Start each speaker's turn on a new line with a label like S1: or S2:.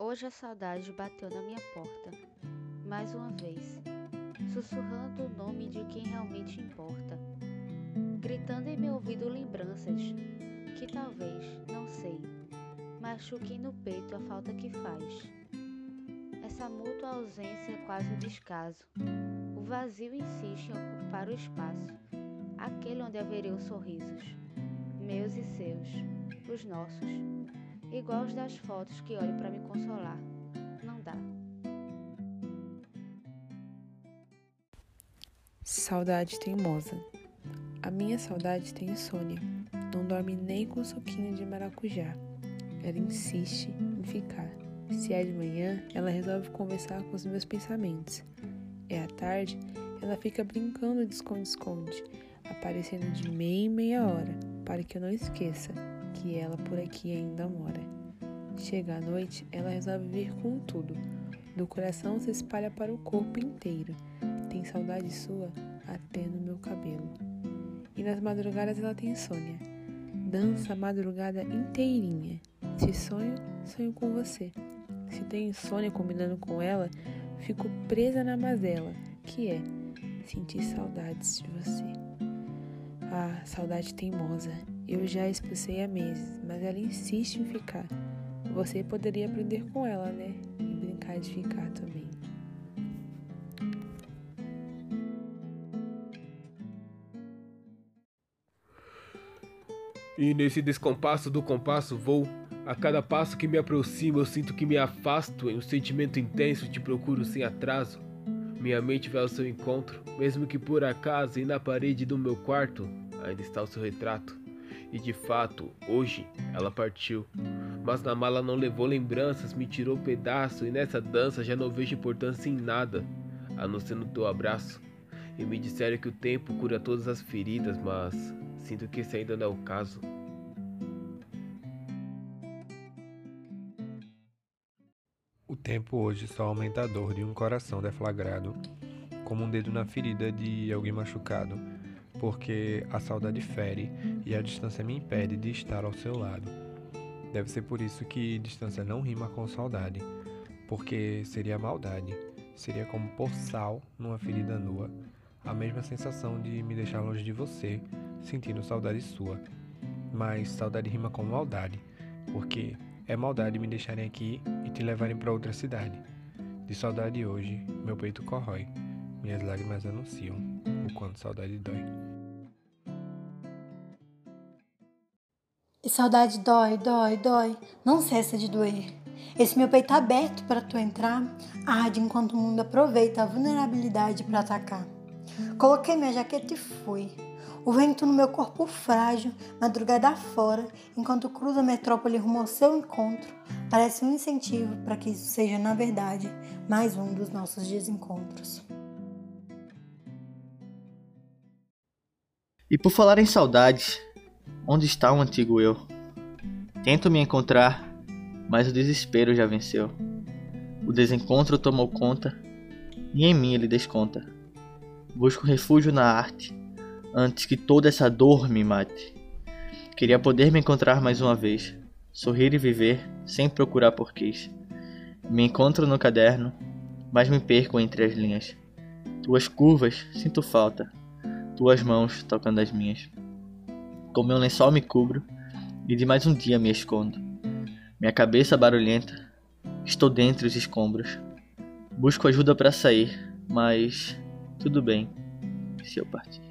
S1: Hoje a saudade bateu na minha porta, mais uma vez, sussurrando o nome de quem realmente importa, gritando em meu ouvido lembranças que talvez, não sei, machuquem no peito a falta que faz. Essa mútua ausência é quase um descaso. O vazio insiste em ocupar o espaço, aquele onde haveriam sorrisos, meus e seus, os nossos igual os das fotos que olho para me consolar. Não dá.
S2: Saudade teimosa. A minha saudade tem insônia. Não dorme nem com suquinho de maracujá. Ela insiste em ficar. Se é de manhã, ela resolve conversar com os meus pensamentos. É à tarde, ela fica brincando de esconde-esconde, aparecendo de meia em meia hora, para que eu não esqueça que ela por aqui ainda mora. Chega a noite, ela resolve vir com tudo. Do coração se espalha para o corpo inteiro. Tem saudade sua até no meu cabelo. E nas madrugadas ela tem insônia. Dança a madrugada inteirinha. Se sonho, sonho com você. Se tenho insônia combinando com ela, fico presa na mazela, que é sentir saudades de você. Ah, saudade teimosa. Eu já expulsei há meses, mas ela insiste em ficar. Você poderia aprender com ela, né? E brincar de ficar também.
S3: E nesse descompasso do compasso vou. A cada passo que me aproximo, eu sinto que me afasto em um sentimento intenso, te procuro sem atraso. Minha mente vai ao seu encontro, mesmo que por acaso e na parede do meu quarto ainda está o seu retrato. E de fato, hoje ela partiu. Mas na mala não levou lembranças, me tirou pedaço, e nessa dança já não vejo importância em nada, a não ser no teu abraço. E me disseram que o tempo cura todas as feridas, mas sinto que esse ainda não é o caso.
S4: O tempo hoje só aumenta a dor de um coração deflagrado, como um dedo na ferida de alguém machucado porque a saudade fere e a distância me impede de estar ao seu lado. Deve ser por isso que distância não rima com saudade, porque seria maldade, seria como pôr sal numa ferida nua, a mesma sensação de me deixar longe de você, sentindo saudade sua. Mas saudade rima com maldade, porque é maldade me deixarem aqui e te levarem para outra cidade. De saudade hoje, meu peito corrói, minhas lágrimas anunciam o quanto saudade dói.
S5: E saudade dói, dói, dói, não cessa de doer. Esse meu peito aberto para tu entrar, arde enquanto o mundo aproveita a vulnerabilidade para atacar. Coloquei minha jaqueta e fui. O vento no meu corpo frágil, madrugada fora, enquanto cruza a metrópole rumo ao seu encontro, parece um incentivo para que isso seja, na verdade, mais um dos nossos desencontros.
S6: E por falar em saudades, onde está o antigo eu? Tento me encontrar, mas o desespero já venceu. O desencontro tomou conta e em mim ele desconta. Busco refúgio na arte, antes que toda essa dor me mate. Queria poder me encontrar mais uma vez, sorrir e viver sem procurar porquês. Me encontro no caderno, mas me perco entre as linhas. Tuas curvas sinto falta, tuas mãos tocando as minhas. Com meu lençol me cubro e de mais um dia me escondo. Minha cabeça barulhenta, estou dentre os escombros. Busco ajuda para sair, mas tudo bem se eu partir.